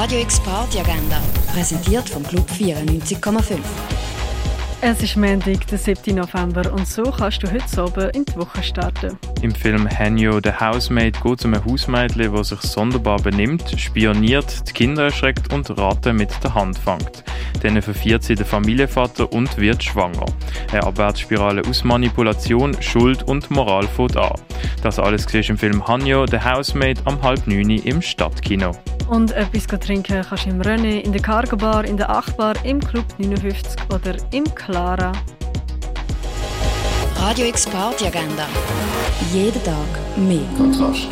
Radio X Party Agenda, präsentiert vom Club 94,5. Es ist Montag, der 7. November und so kannst du heute Abend in die Woche starten. Im Film Hanyo the Housemaid geht es um ein Hausmädchen, das sich sonderbar benimmt, spioniert, die Kinder erschreckt und Ratten mit der Hand fängt. Dann verführt sie den Familienvater und wird schwanger. Eine Abwärtsspirale aus Manipulation, Schuld und Moral fängt an. Das alles siehst im Film Hanyo the Housemaid am halb neun im Stadtkino. Und etwas trinken kannst du im René, in der Cargo Bar, in der Achbar, im Club 59 oder im Clara. Radio X Party Agenda. Jeden Tag mehr. Kontrast.